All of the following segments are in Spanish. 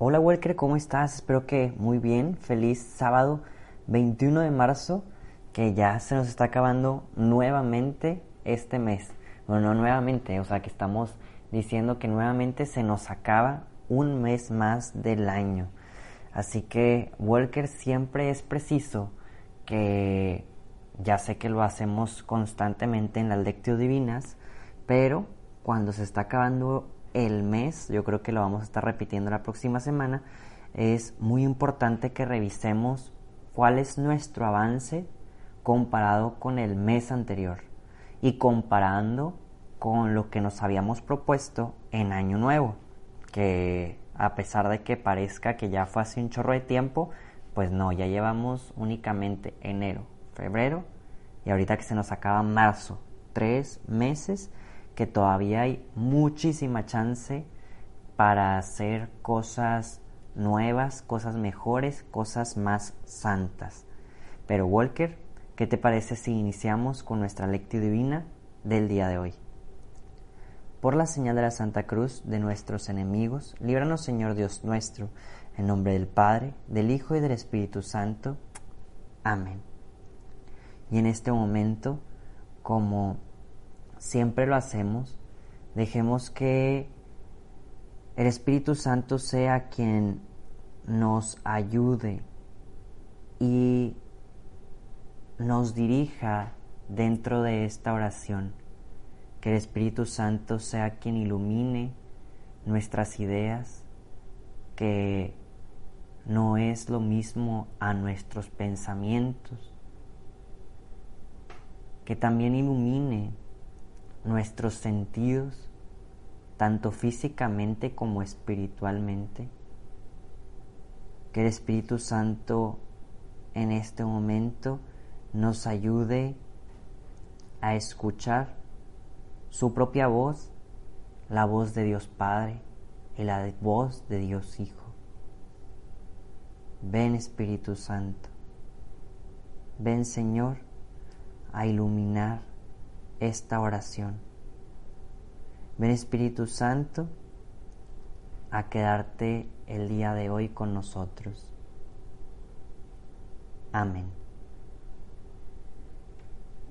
Hola Walker, ¿cómo estás? Espero que muy bien. Feliz sábado 21 de marzo, que ya se nos está acabando nuevamente este mes. Bueno, no nuevamente, o sea que estamos diciendo que nuevamente se nos acaba un mes más del año. Así que Walker siempre es preciso que ya sé que lo hacemos constantemente en las lecturas divinas, pero cuando se está acabando el mes, yo creo que lo vamos a estar repitiendo la próxima semana, es muy importante que revisemos cuál es nuestro avance comparado con el mes anterior y comparando con lo que nos habíamos propuesto en Año Nuevo, que a pesar de que parezca que ya fue hace un chorro de tiempo, pues no, ya llevamos únicamente enero, febrero y ahorita que se nos acaba marzo, tres meses que todavía hay muchísima chance para hacer cosas nuevas, cosas mejores, cosas más santas. Pero Walker, ¿qué te parece si iniciamos con nuestra lectura divina del día de hoy? Por la señal de la Santa Cruz de nuestros enemigos, líbranos Señor Dios nuestro, en nombre del Padre, del Hijo y del Espíritu Santo. Amén. Y en este momento, como siempre lo hacemos, dejemos que el Espíritu Santo sea quien nos ayude y nos dirija dentro de esta oración. Que el Espíritu Santo sea quien ilumine nuestras ideas, que no es lo mismo a nuestros pensamientos, que también ilumine nuestros sentidos, tanto físicamente como espiritualmente. Que el Espíritu Santo en este momento nos ayude a escuchar su propia voz, la voz de Dios Padre y la voz de Dios Hijo. Ven Espíritu Santo, ven Señor a iluminar esta oración. Ven Espíritu Santo a quedarte el día de hoy con nosotros. Amén.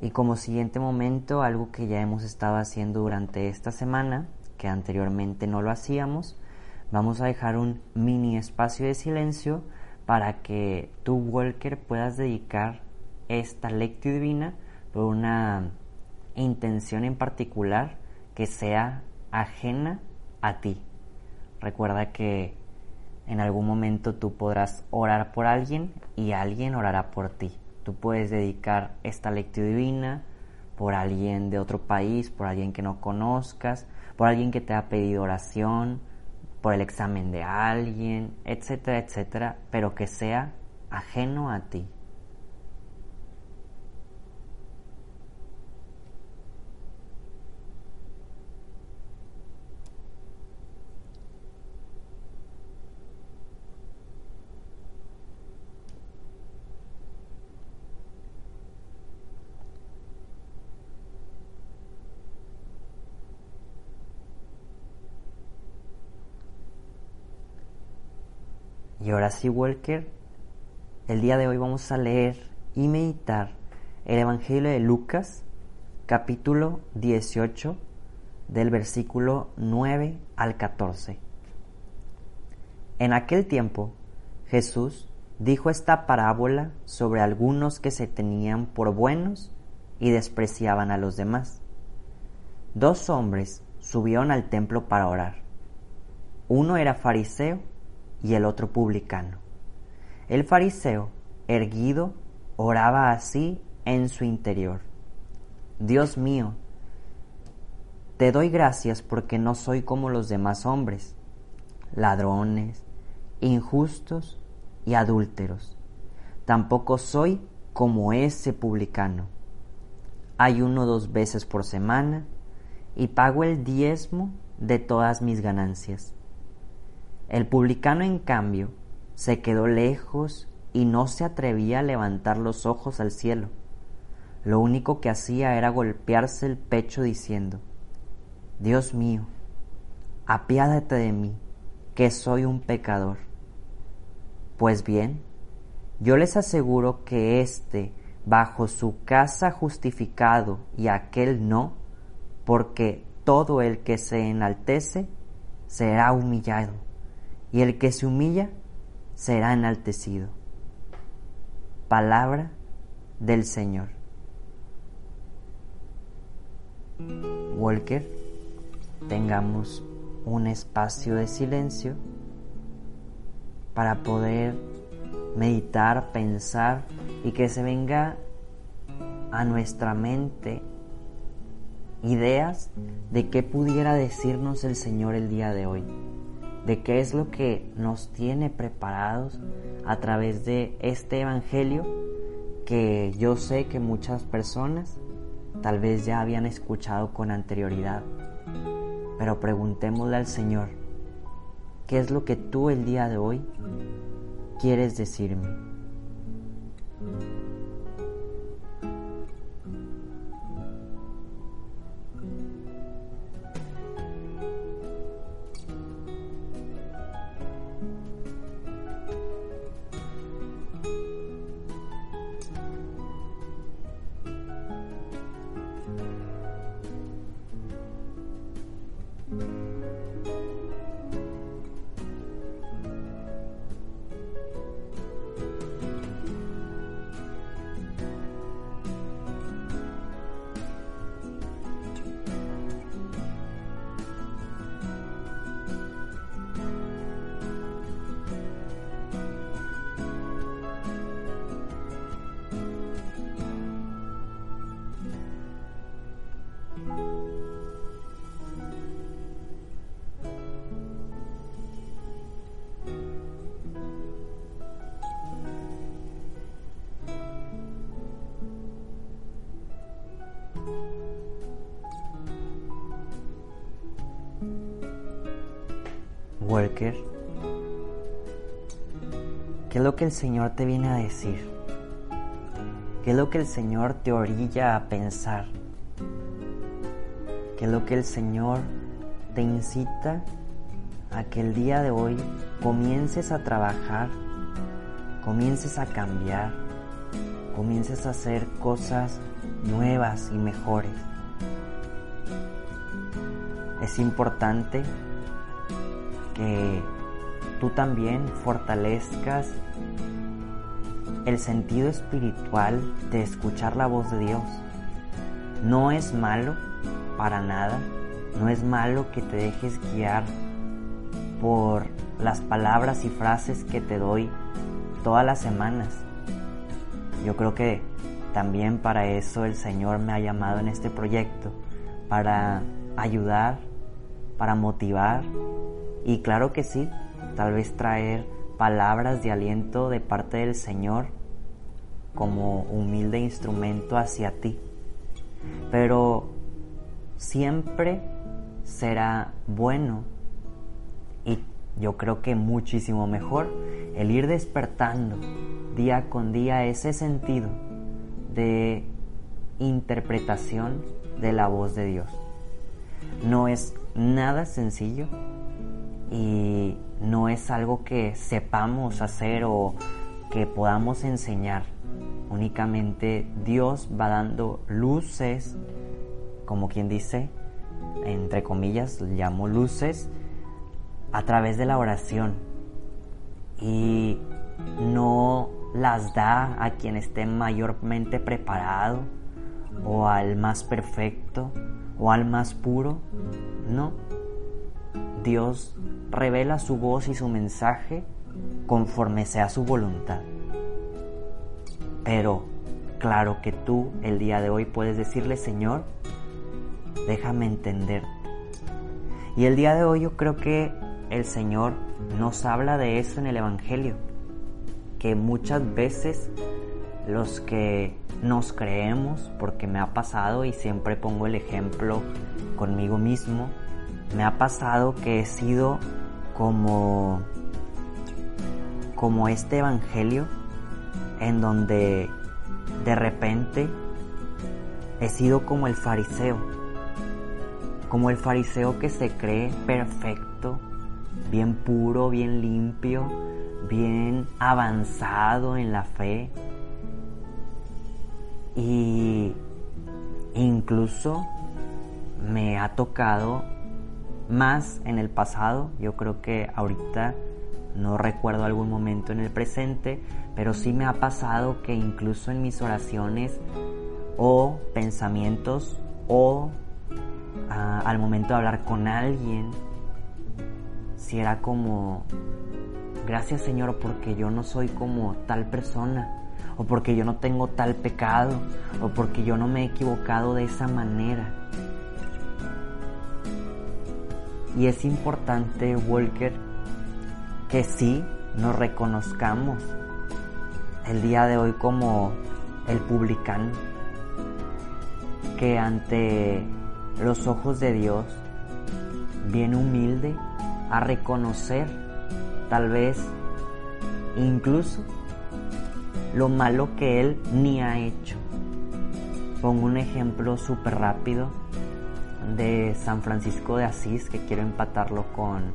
Y como siguiente momento, algo que ya hemos estado haciendo durante esta semana, que anteriormente no lo hacíamos, vamos a dejar un mini espacio de silencio para que tú, Walker, puedas dedicar esta lectura divina por una intención en particular que sea ajena a ti. Recuerda que en algún momento tú podrás orar por alguien y alguien orará por ti. Tú puedes dedicar esta lectura divina por alguien de otro país, por alguien que no conozcas, por alguien que te ha pedido oración, por el examen de alguien, etcétera, etcétera, pero que sea ajeno a ti. Y ahora sí, Walker, el día de hoy vamos a leer y meditar el Evangelio de Lucas, capítulo 18, del versículo 9 al 14. En aquel tiempo, Jesús dijo esta parábola sobre algunos que se tenían por buenos y despreciaban a los demás. Dos hombres subieron al templo para orar. Uno era fariseo y el otro publicano. El fariseo, erguido, oraba así en su interior. Dios mío, te doy gracias porque no soy como los demás hombres, ladrones, injustos y adúlteros. Tampoco soy como ese publicano. Ayuno dos veces por semana y pago el diezmo de todas mis ganancias. El publicano, en cambio, se quedó lejos y no se atrevía a levantar los ojos al cielo. Lo único que hacía era golpearse el pecho diciendo, Dios mío, apiádate de mí, que soy un pecador. Pues bien, yo les aseguro que éste bajo su casa justificado y aquel no, porque todo el que se enaltece será humillado, y el que se humilla será enaltecido. Palabra del Señor. Walker, tengamos un espacio de silencio para poder meditar, pensar y que se venga a nuestra mente ideas de qué pudiera decirnos el Señor el día de hoy, de qué es lo que nos tiene preparados a través de este Evangelio que yo sé que muchas personas tal vez ya habían escuchado con anterioridad, pero preguntémosle al Señor, ¿qué es lo que tú el día de hoy quieres decirme? Walker, ¿qué es lo que el Señor te viene a decir? ¿Qué es lo que el Señor te orilla a pensar? ¿Qué es lo que el Señor te incita a que el día de hoy comiences a trabajar, comiences a cambiar, comiences a hacer cosas nuevas y mejores? Es importante que tú también fortalezcas el sentido espiritual de escuchar la voz de Dios. No es malo para nada, no es malo que te dejes guiar por las palabras y frases que te doy todas las semanas. Yo creo que también para eso el Señor me ha llamado en este proyecto, para ayudar, para motivar y claro que sí, tal vez traer palabras de aliento de parte del Señor como humilde instrumento hacia ti. Pero siempre será bueno y yo creo que muchísimo mejor el ir despertando día con día ese sentido de interpretación de la voz de Dios. No es nada sencillo, y no es algo que sepamos hacer o que podamos enseñar. Únicamente Dios va dando luces, como quien dice, entre comillas, llamo luces, a través de la oración. Y no las da a quien esté mayormente preparado o al más perfecto o al más puro. No. Dios revela su voz y su mensaje conforme sea su voluntad. Pero claro que tú el día de hoy puedes decirle, Señor, déjame entender. Y el día de hoy yo creo que el Señor nos habla de eso en el Evangelio, que muchas veces los que nos creemos, porque me ha pasado y siempre pongo el ejemplo conmigo mismo, me ha pasado que he sido como como este evangelio en donde de repente he sido como el fariseo, como el fariseo que se cree perfecto, bien puro, bien limpio, bien avanzado en la fe. Y incluso me ha tocado más en el pasado, yo creo que ahorita no recuerdo algún momento en el presente, pero sí me ha pasado que incluso en mis oraciones o pensamientos o ah, al momento de hablar con alguien, si era como, gracias Señor porque yo no soy como tal persona, o porque yo no tengo tal pecado, o porque yo no me he equivocado de esa manera. Y es importante, Walker, que sí nos reconozcamos el día de hoy como el publicano, que ante los ojos de Dios viene humilde a reconocer tal vez incluso lo malo que Él ni ha hecho. Pongo un ejemplo súper rápido de San Francisco de Asís que quiero empatarlo con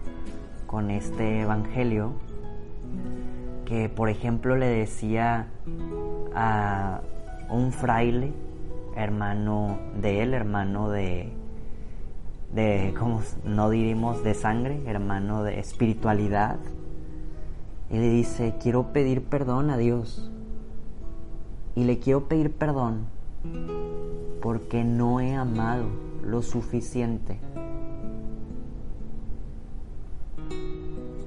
con este evangelio que por ejemplo le decía a un fraile, hermano de él, hermano de, de ¿cómo no diríamos de sangre, hermano de espiritualidad, y le dice, quiero pedir perdón a Dios, y le quiero pedir perdón porque no he amado lo suficiente.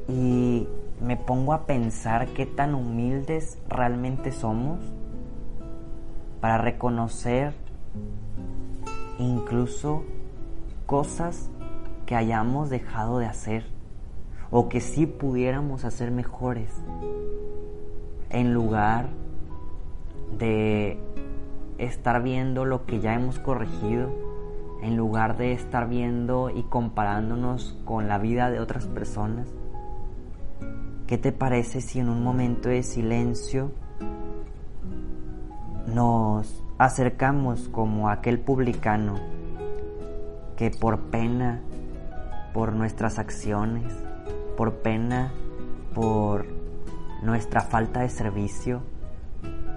Y me pongo a pensar qué tan humildes realmente somos para reconocer incluso cosas que hayamos dejado de hacer o que sí pudiéramos hacer mejores en lugar de estar viendo lo que ya hemos corregido en lugar de estar viendo y comparándonos con la vida de otras personas ¿Qué te parece si en un momento de silencio nos acercamos como aquel publicano que por pena, por nuestras acciones, por pena, por nuestra falta de servicio,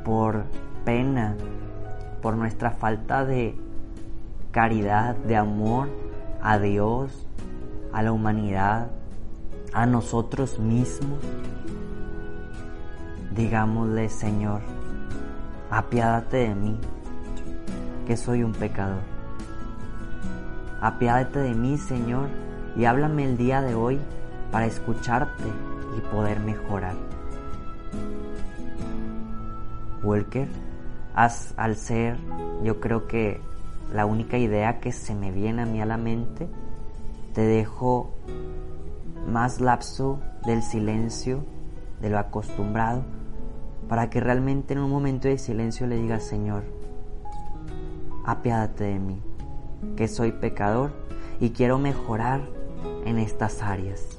por pena, por nuestra falta de caridad, de amor a Dios, a la humanidad, a nosotros mismos, digámosle, Señor, apiádate de mí, que soy un pecador. Apiádate de mí, Señor, y háblame el día de hoy para escucharte y poder mejorar. Walker, haz al ser, yo creo que la única idea que se me viene a mí a la mente, te dejo más lapso del silencio de lo acostumbrado para que realmente en un momento de silencio le digas Señor, apiádate de mí, que soy pecador y quiero mejorar en estas áreas.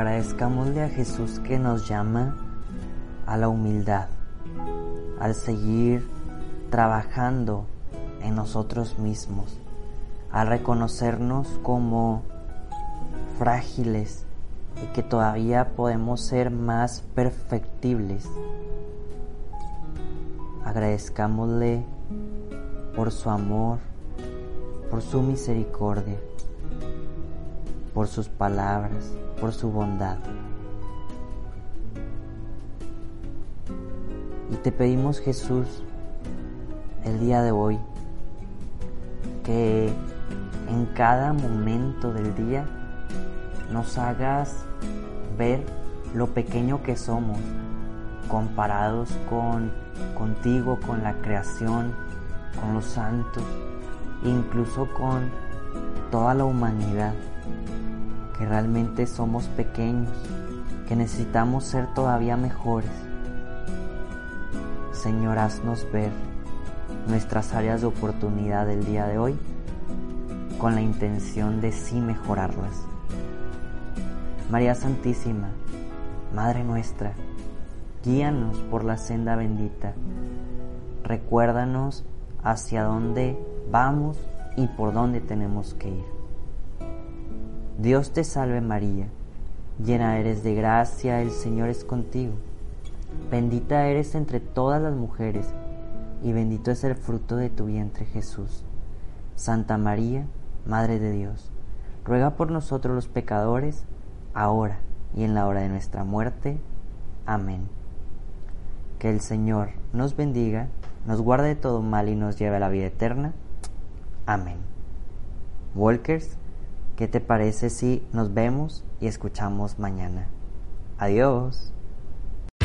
Agradezcámosle a Jesús que nos llama a la humildad, al seguir trabajando en nosotros mismos, al reconocernos como frágiles y que todavía podemos ser más perfectibles. Agradezcámosle por su amor, por su misericordia, por sus palabras, por su bondad. Y te pedimos Jesús el día de hoy que en cada momento del día nos hagas ver lo pequeño que somos comparados con contigo, con la creación, con los santos, incluso con toda la humanidad, que realmente somos pequeños, que necesitamos ser todavía mejores. Señor, haznos ver nuestras áreas de oportunidad del día de hoy con la intención de sí mejorarlas. María Santísima, Madre nuestra, guíanos por la senda bendita. Recuérdanos hacia dónde vamos y por dónde tenemos que ir. Dios te salve María, llena eres de gracia, el Señor es contigo. Bendita eres entre todas las mujeres y bendito es el fruto de tu vientre Jesús. Santa María, Madre de Dios, ruega por nosotros los pecadores, ahora y en la hora de nuestra muerte. Amén. Que el Señor nos bendiga, nos guarde de todo mal y nos lleve a la vida eterna. Amén. Walkers, ¿qué te parece si nos vemos y escuchamos mañana? Adiós.